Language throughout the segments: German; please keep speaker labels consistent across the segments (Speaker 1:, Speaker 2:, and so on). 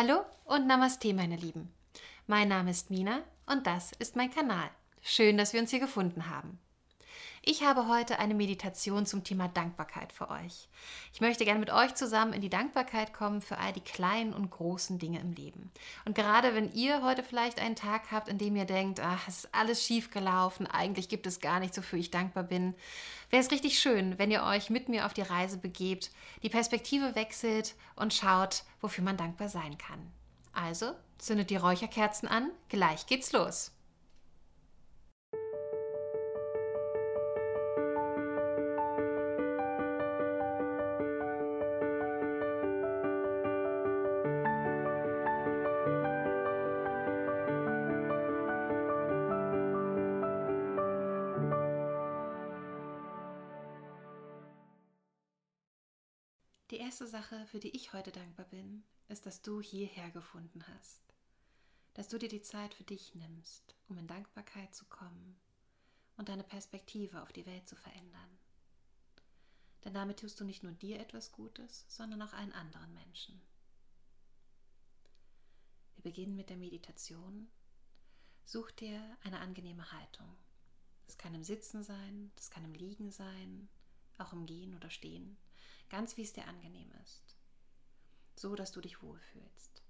Speaker 1: Hallo und Namaste, meine Lieben. Mein Name ist Mina und das ist mein Kanal. Schön, dass wir uns hier gefunden haben. Ich habe heute eine Meditation zum Thema Dankbarkeit für euch. Ich möchte gerne mit euch zusammen in die Dankbarkeit kommen für all die kleinen und großen Dinge im Leben. Und gerade wenn ihr heute vielleicht einen Tag habt, in dem ihr denkt, ach, es ist alles schief gelaufen, eigentlich gibt es gar nichts, wofür ich dankbar bin, wäre es richtig schön, wenn ihr euch mit mir auf die Reise begebt, die Perspektive wechselt und schaut, wofür man dankbar sein kann. Also, zündet die Räucherkerzen an, gleich geht's los. Erste Sache, für die ich heute dankbar bin, ist, dass du hierher gefunden hast. Dass du dir die Zeit für dich nimmst, um in Dankbarkeit zu kommen und deine Perspektive auf die Welt zu verändern. Denn damit tust du nicht nur dir etwas Gutes, sondern auch allen anderen Menschen. Wir beginnen mit der Meditation. Such dir eine angenehme Haltung. Das kann im Sitzen sein, das kann im Liegen sein, auch im Gehen oder Stehen ganz wie es dir angenehm ist, so dass du dich wohlfühlst.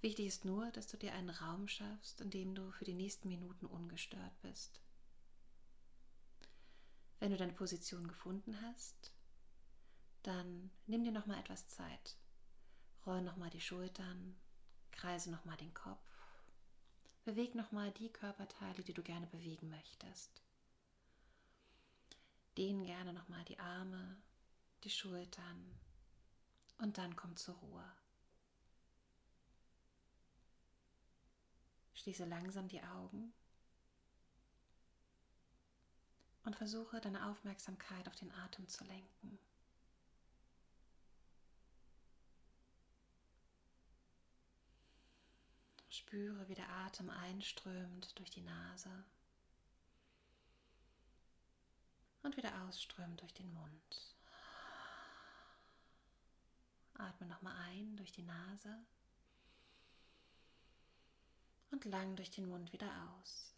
Speaker 1: Wichtig ist nur, dass du dir einen Raum schaffst, in dem du für die nächsten Minuten ungestört bist. Wenn du deine Position gefunden hast, dann nimm dir noch mal etwas Zeit. Roll noch mal die Schultern, kreise noch mal den Kopf. Beweg noch mal die Körperteile, die du gerne bewegen möchtest. Dehn gerne noch mal die Arme, die Schultern und dann komm zur Ruhe. Schließe langsam die Augen und versuche deine Aufmerksamkeit auf den Atem zu lenken. Spüre, wie der Atem einströmt durch die Nase und wieder ausströmt durch den Mund. Atme nochmal ein durch die Nase und lang durch den Mund wieder aus.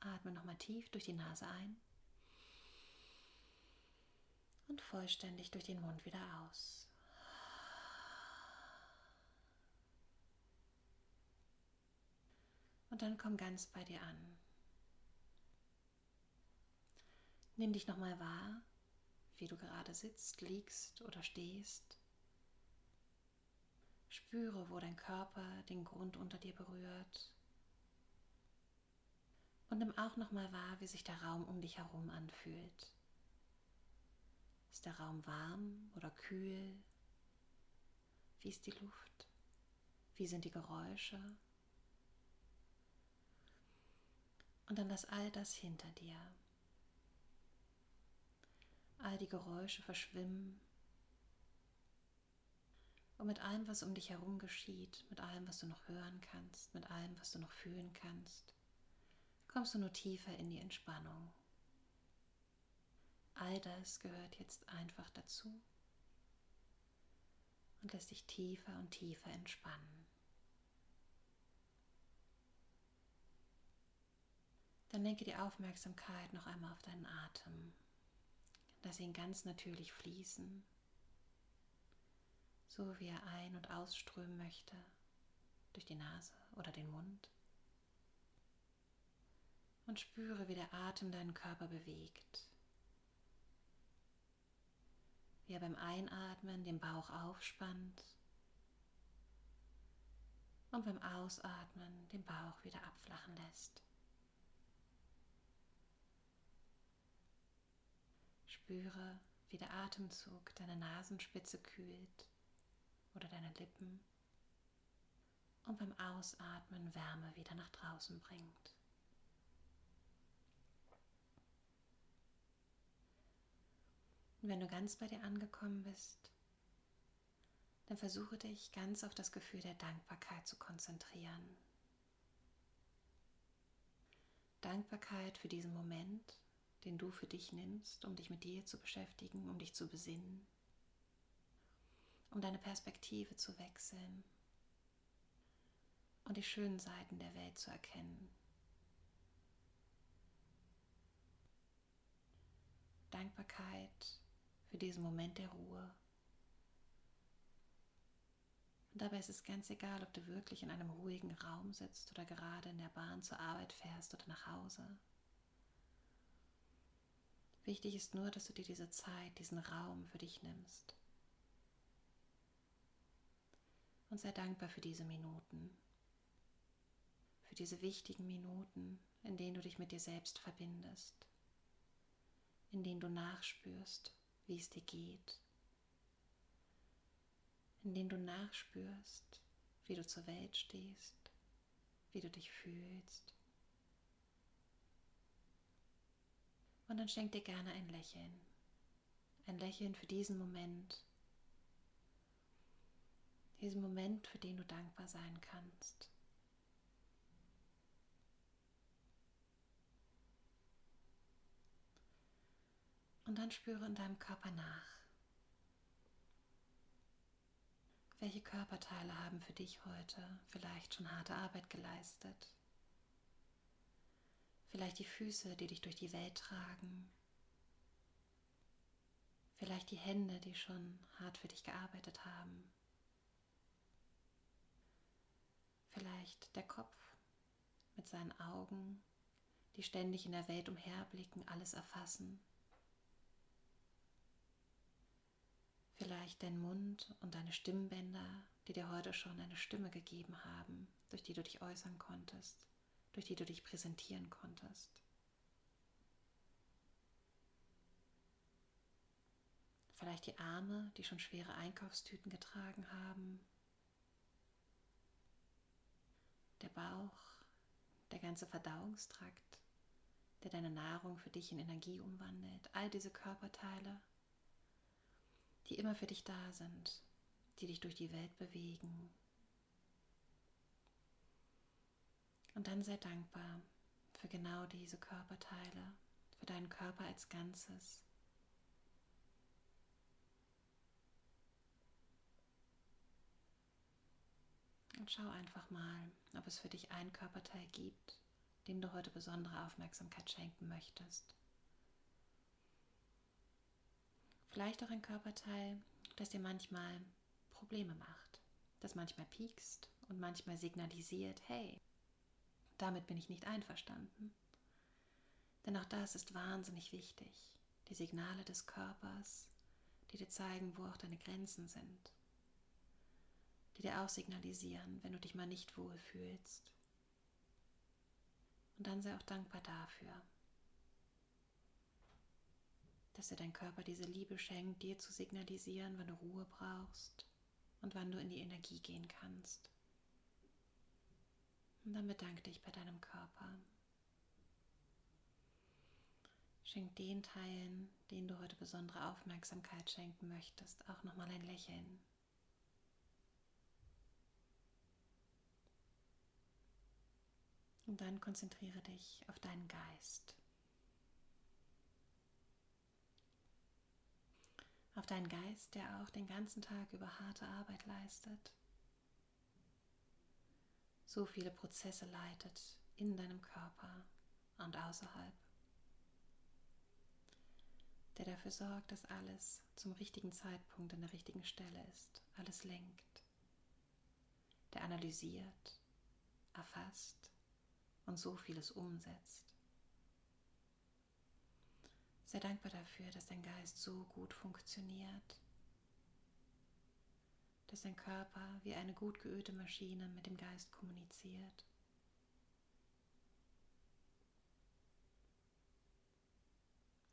Speaker 1: Atme nochmal tief durch die Nase ein und vollständig durch den Mund wieder aus. Und dann komm ganz bei dir an. Nimm dich nochmal wahr, wie du gerade sitzt, liegst oder stehst. Spüre, wo dein Körper den Grund unter dir berührt. Und nimm auch nochmal wahr, wie sich der Raum um dich herum anfühlt. Ist der Raum warm oder kühl? Wie ist die Luft? Wie sind die Geräusche? Und dann lass all das hinter dir all die Geräusche verschwimmen. Und mit allem, was um dich herum geschieht, mit allem, was du noch hören kannst, mit allem, was du noch fühlen kannst, kommst du nur tiefer in die Entspannung. All das gehört jetzt einfach dazu und lässt dich tiefer und tiefer entspannen. Dann lenke die Aufmerksamkeit noch einmal auf deinen Atem. Lass ihn ganz natürlich fließen, so wie er ein- und ausströmen möchte, durch die Nase oder den Mund. Und spüre, wie der Atem deinen Körper bewegt. Wie er beim Einatmen den Bauch aufspannt und beim Ausatmen den Bauch wieder abflachen lässt. Spüre, wie der Atemzug deine Nasenspitze kühlt oder deine Lippen und beim Ausatmen Wärme wieder nach draußen bringt. Und wenn du ganz bei dir angekommen bist, dann versuche dich ganz auf das Gefühl der Dankbarkeit zu konzentrieren. Dankbarkeit für diesen Moment den du für dich nimmst, um dich mit dir zu beschäftigen, um dich zu besinnen. um deine Perspektive zu wechseln und die schönen Seiten der Welt zu erkennen. Dankbarkeit für diesen Moment der Ruhe. Und dabei ist es ganz egal, ob du wirklich in einem ruhigen Raum sitzt oder gerade in der Bahn zur Arbeit fährst oder nach Hause. Wichtig ist nur, dass du dir diese Zeit, diesen Raum für dich nimmst. Und sei dankbar für diese Minuten, für diese wichtigen Minuten, in denen du dich mit dir selbst verbindest, in denen du nachspürst, wie es dir geht, in denen du nachspürst, wie du zur Welt stehst, wie du dich fühlst. Und dann schenk dir gerne ein Lächeln. Ein Lächeln für diesen Moment. Diesen Moment, für den du dankbar sein kannst. Und dann spüre in deinem Körper nach. Welche Körperteile haben für dich heute vielleicht schon harte Arbeit geleistet? Vielleicht die Füße, die dich durch die Welt tragen. Vielleicht die Hände, die schon hart für dich gearbeitet haben. Vielleicht der Kopf mit seinen Augen, die ständig in der Welt umherblicken, alles erfassen. Vielleicht dein Mund und deine Stimmbänder, die dir heute schon eine Stimme gegeben haben, durch die du dich äußern konntest durch die du dich präsentieren konntest. Vielleicht die Arme, die schon schwere Einkaufstüten getragen haben. Der Bauch, der ganze Verdauungstrakt, der deine Nahrung für dich in Energie umwandelt. All diese Körperteile, die immer für dich da sind, die dich durch die Welt bewegen, Und dann sei dankbar für genau diese Körperteile, für deinen Körper als Ganzes. Und schau einfach mal, ob es für dich einen Körperteil gibt, dem du heute besondere Aufmerksamkeit schenken möchtest. Vielleicht auch ein Körperteil, das dir manchmal Probleme macht, das manchmal piekst und manchmal signalisiert, hey, damit bin ich nicht einverstanden. Denn auch das ist wahnsinnig wichtig. Die Signale des Körpers, die dir zeigen, wo auch deine Grenzen sind. Die dir auch signalisieren, wenn du dich mal nicht wohl fühlst. Und dann sei auch dankbar dafür, dass dir dein Körper diese Liebe schenkt, dir zu signalisieren, wann du Ruhe brauchst und wann du in die Energie gehen kannst. Und dann bedanke dich bei deinem Körper. Schenk den Teilen, denen du heute besondere Aufmerksamkeit schenken möchtest, auch nochmal ein Lächeln. Und dann konzentriere dich auf deinen Geist. Auf deinen Geist, der auch den ganzen Tag über harte Arbeit leistet so viele Prozesse leitet in deinem Körper und außerhalb, der dafür sorgt, dass alles zum richtigen Zeitpunkt an der richtigen Stelle ist, alles lenkt, der analysiert, erfasst und so vieles umsetzt. Sei dankbar dafür, dass dein Geist so gut funktioniert dass dein Körper wie eine gut geölte Maschine mit dem Geist kommuniziert.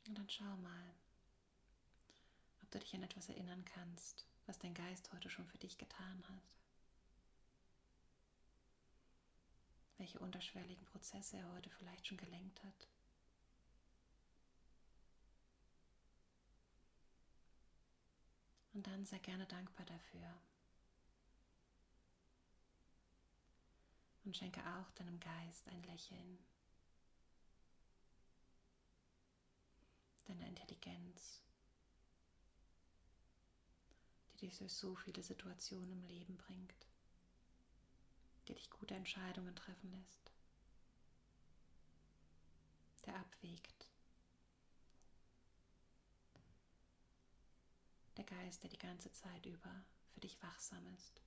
Speaker 1: Und dann schau mal, ob du dich an etwas erinnern kannst, was dein Geist heute schon für dich getan hat. Welche unterschwelligen Prozesse er heute vielleicht schon gelenkt hat. Und dann sei gerne dankbar dafür. Und schenke auch deinem Geist ein Lächeln, deiner Intelligenz, die dich durch so viele Situationen im Leben bringt, die dich gute Entscheidungen treffen lässt, der abwägt, der Geist, der die ganze Zeit über für dich wachsam ist.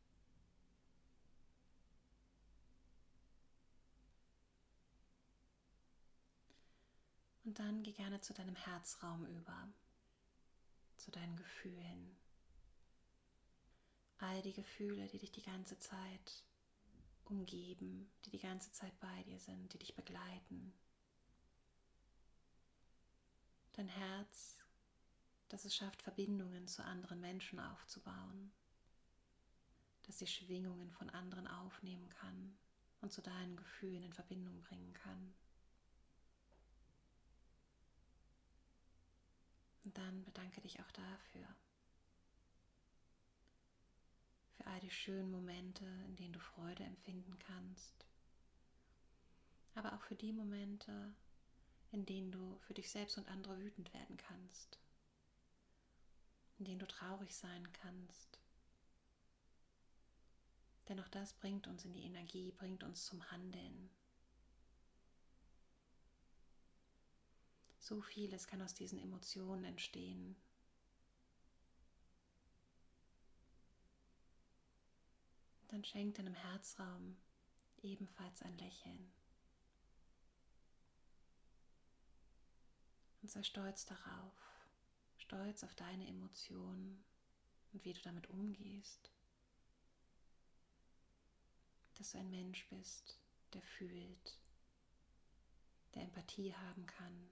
Speaker 1: Und dann geh gerne zu deinem Herzraum über, zu deinen Gefühlen. All die Gefühle, die dich die ganze Zeit umgeben, die die ganze Zeit bei dir sind, die dich begleiten. Dein Herz, das es schafft, Verbindungen zu anderen Menschen aufzubauen, dass die Schwingungen von anderen aufnehmen kann und zu deinen Gefühlen in Verbindung bringen kann. Und dann bedanke dich auch dafür. Für all die schönen Momente, in denen du Freude empfinden kannst. Aber auch für die Momente, in denen du für dich selbst und andere wütend werden kannst. In denen du traurig sein kannst. Denn auch das bringt uns in die Energie, bringt uns zum Handeln. So vieles kann aus diesen Emotionen entstehen. Dann schenkt deinem Herzraum ebenfalls ein Lächeln. Und sei stolz darauf, stolz auf deine Emotionen und wie du damit umgehst. Dass du ein Mensch bist, der fühlt, der Empathie haben kann,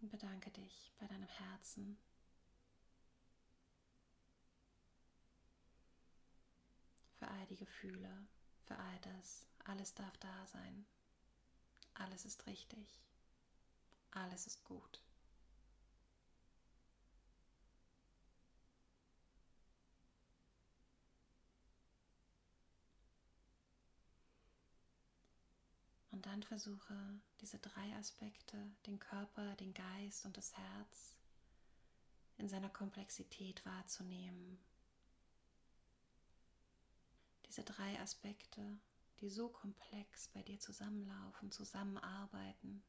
Speaker 1: Und bedanke dich bei deinem Herzen. Für all die Gefühle, für all das. Alles darf da sein. Alles ist richtig. Alles ist gut. Und dann versuche diese drei Aspekte, den Körper, den Geist und das Herz, in seiner Komplexität wahrzunehmen. Diese drei Aspekte, die so komplex bei dir zusammenlaufen, zusammenarbeiten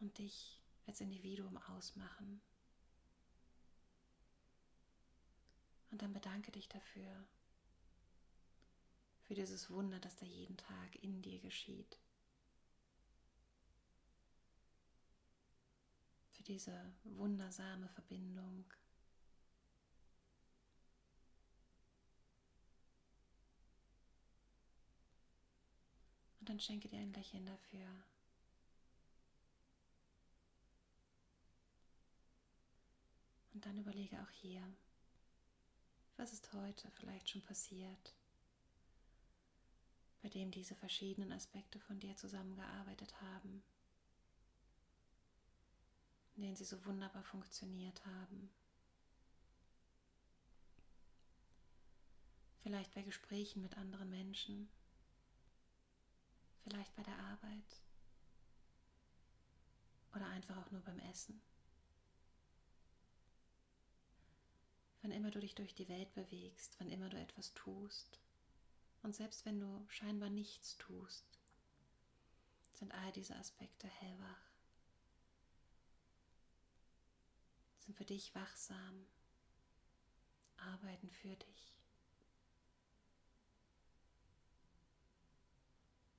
Speaker 1: und dich als Individuum ausmachen. Und dann bedanke dich dafür, für dieses Wunder, das da jeden Tag in dir geschieht. Für diese wundersame Verbindung. Dann schenke dir ein Lächeln dafür. Und dann überlege auch hier, was ist heute vielleicht schon passiert? bei dem diese verschiedenen Aspekte von dir zusammengearbeitet haben, in denen sie so wunderbar funktioniert haben. Vielleicht bei Gesprächen mit anderen Menschen, vielleicht bei der Arbeit oder einfach auch nur beim Essen. Wann immer du dich durch die Welt bewegst, wann immer du etwas tust, und selbst wenn du scheinbar nichts tust, sind all diese Aspekte hellwach, sind für dich wachsam, arbeiten für dich.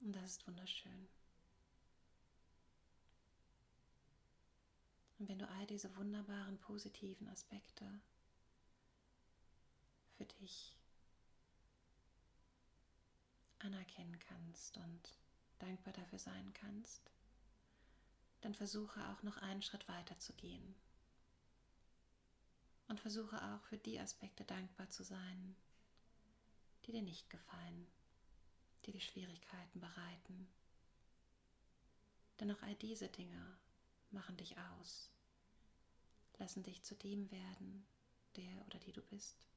Speaker 1: Und das ist wunderschön. Und wenn du all diese wunderbaren positiven Aspekte für dich anerkennen kannst und dankbar dafür sein kannst, dann versuche auch noch einen Schritt weiter zu gehen. Und versuche auch für die Aspekte dankbar zu sein, die dir nicht gefallen, die dir Schwierigkeiten bereiten. Denn auch all diese Dinge machen dich aus, lassen dich zu dem werden, der oder die du bist.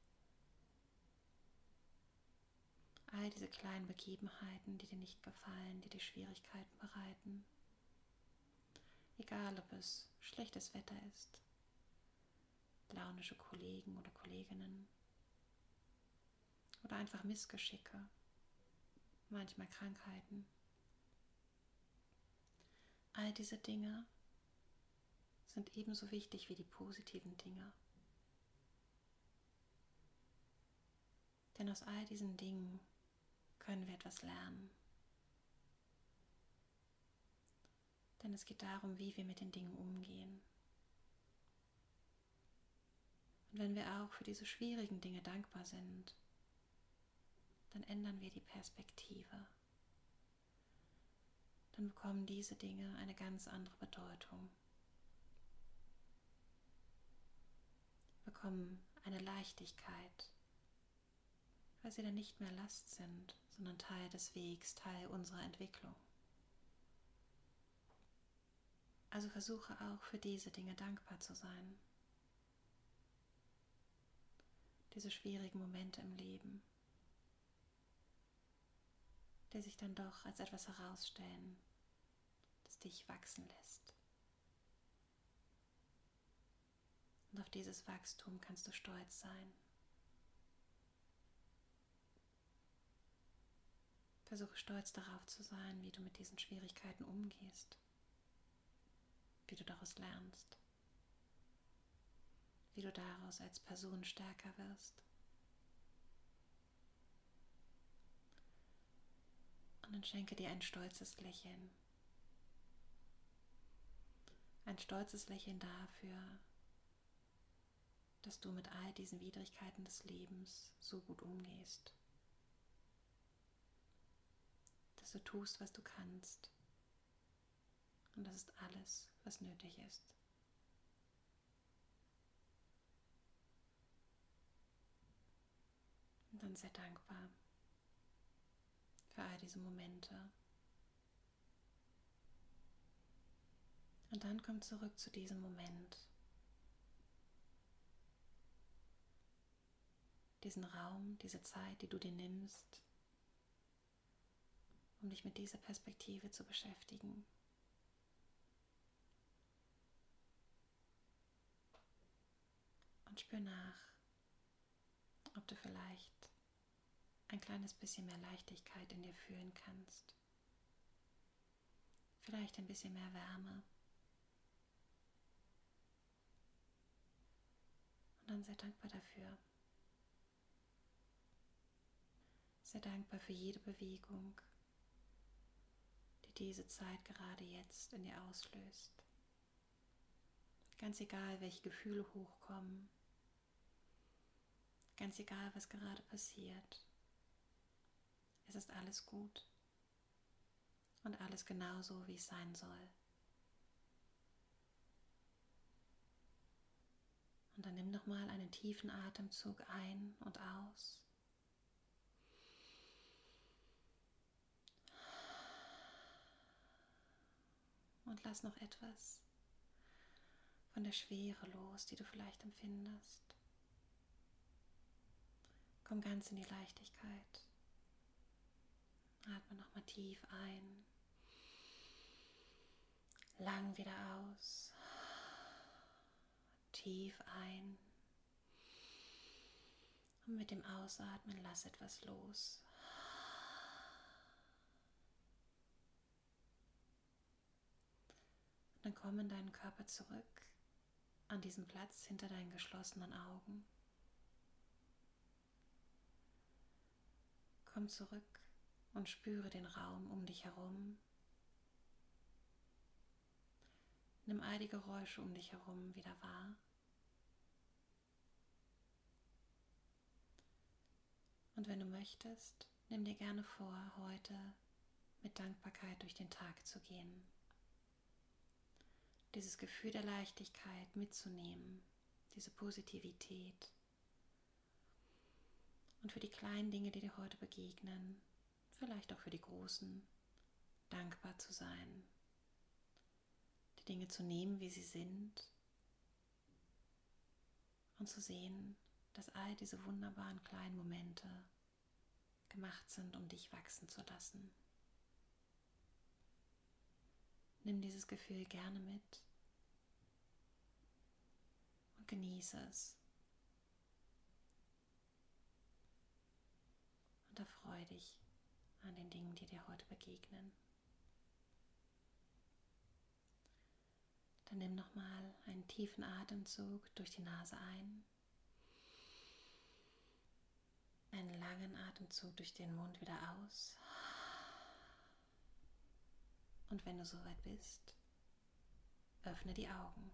Speaker 1: All diese kleinen Begebenheiten, die dir nicht gefallen, die dir Schwierigkeiten bereiten. Egal, ob es schlechtes Wetter ist, launische Kollegen oder Kolleginnen oder einfach Missgeschicke, manchmal Krankheiten. All diese Dinge sind ebenso wichtig wie die positiven Dinge. Denn aus all diesen Dingen können wir etwas lernen. Denn es geht darum, wie wir mit den Dingen umgehen. Und wenn wir auch für diese schwierigen Dinge dankbar sind, dann ändern wir die Perspektive. Dann bekommen diese Dinge eine ganz andere Bedeutung. Bekommen eine Leichtigkeit, weil sie dann nicht mehr Last sind, sondern Teil des Wegs, Teil unserer Entwicklung. Also versuche auch für diese Dinge dankbar zu sein. Diese schwierigen Momente im Leben, die sich dann doch als etwas herausstellen, das dich wachsen lässt. Und auf dieses Wachstum kannst du stolz sein. Versuche stolz darauf zu sein, wie du mit diesen Schwierigkeiten umgehst, wie du daraus lernst, wie du daraus als Person stärker wirst. Und dann schenke dir ein stolzes Lächeln. Ein stolzes Lächeln dafür, dass du mit all diesen Widrigkeiten des Lebens so gut umgehst dass du tust, was du kannst. Und das ist alles, was nötig ist. Und dann sehr dankbar für all diese Momente. Und dann komm zurück zu diesem Moment. Diesen Raum, diese Zeit, die du dir nimmst, um dich mit dieser Perspektive zu beschäftigen. Und spür nach, ob du vielleicht ein kleines bisschen mehr Leichtigkeit in dir fühlen kannst. Vielleicht ein bisschen mehr Wärme. Und dann sehr dankbar dafür. Sehr dankbar für jede Bewegung, diese Zeit gerade jetzt in dir auslöst. Ganz egal, welche Gefühle hochkommen. Ganz egal, was gerade passiert. Es ist alles gut. Und alles genauso, wie es sein soll. Und dann nimm nochmal einen tiefen Atemzug ein und aus. und lass noch etwas von der Schwere los, die du vielleicht empfindest. Komm ganz in die Leichtigkeit. Atme nochmal tief ein. Lang wieder aus. Tief ein. Und mit dem Ausatmen lass etwas los. Dann komm in deinen Körper zurück, an diesen Platz hinter deinen geschlossenen Augen. Komm zurück und spüre den Raum um dich herum. Nimm all die Geräusche um dich herum wieder wahr. Und wenn du möchtest, nimm dir gerne vor, heute mit Dankbarkeit durch den Tag zu gehen dieses Gefühl der Leichtigkeit mitzunehmen, diese Positivität. Und für die kleinen Dinge, die dir heute begegnen, vielleicht auch für die großen, dankbar zu sein. Die Dinge zu nehmen, wie sie sind. Und zu sehen, dass all diese wunderbaren kleinen Momente gemacht sind, um dich wachsen zu lassen. Nimm dieses Gefühl gerne mit und genieße es. Und erfreue dich an den Dingen, die dir heute begegnen. Dann nimm nochmal einen tiefen Atemzug durch die Nase ein. Einen langen Atemzug durch den Mund wieder aus. Und wenn du soweit bist, öffne die Augen.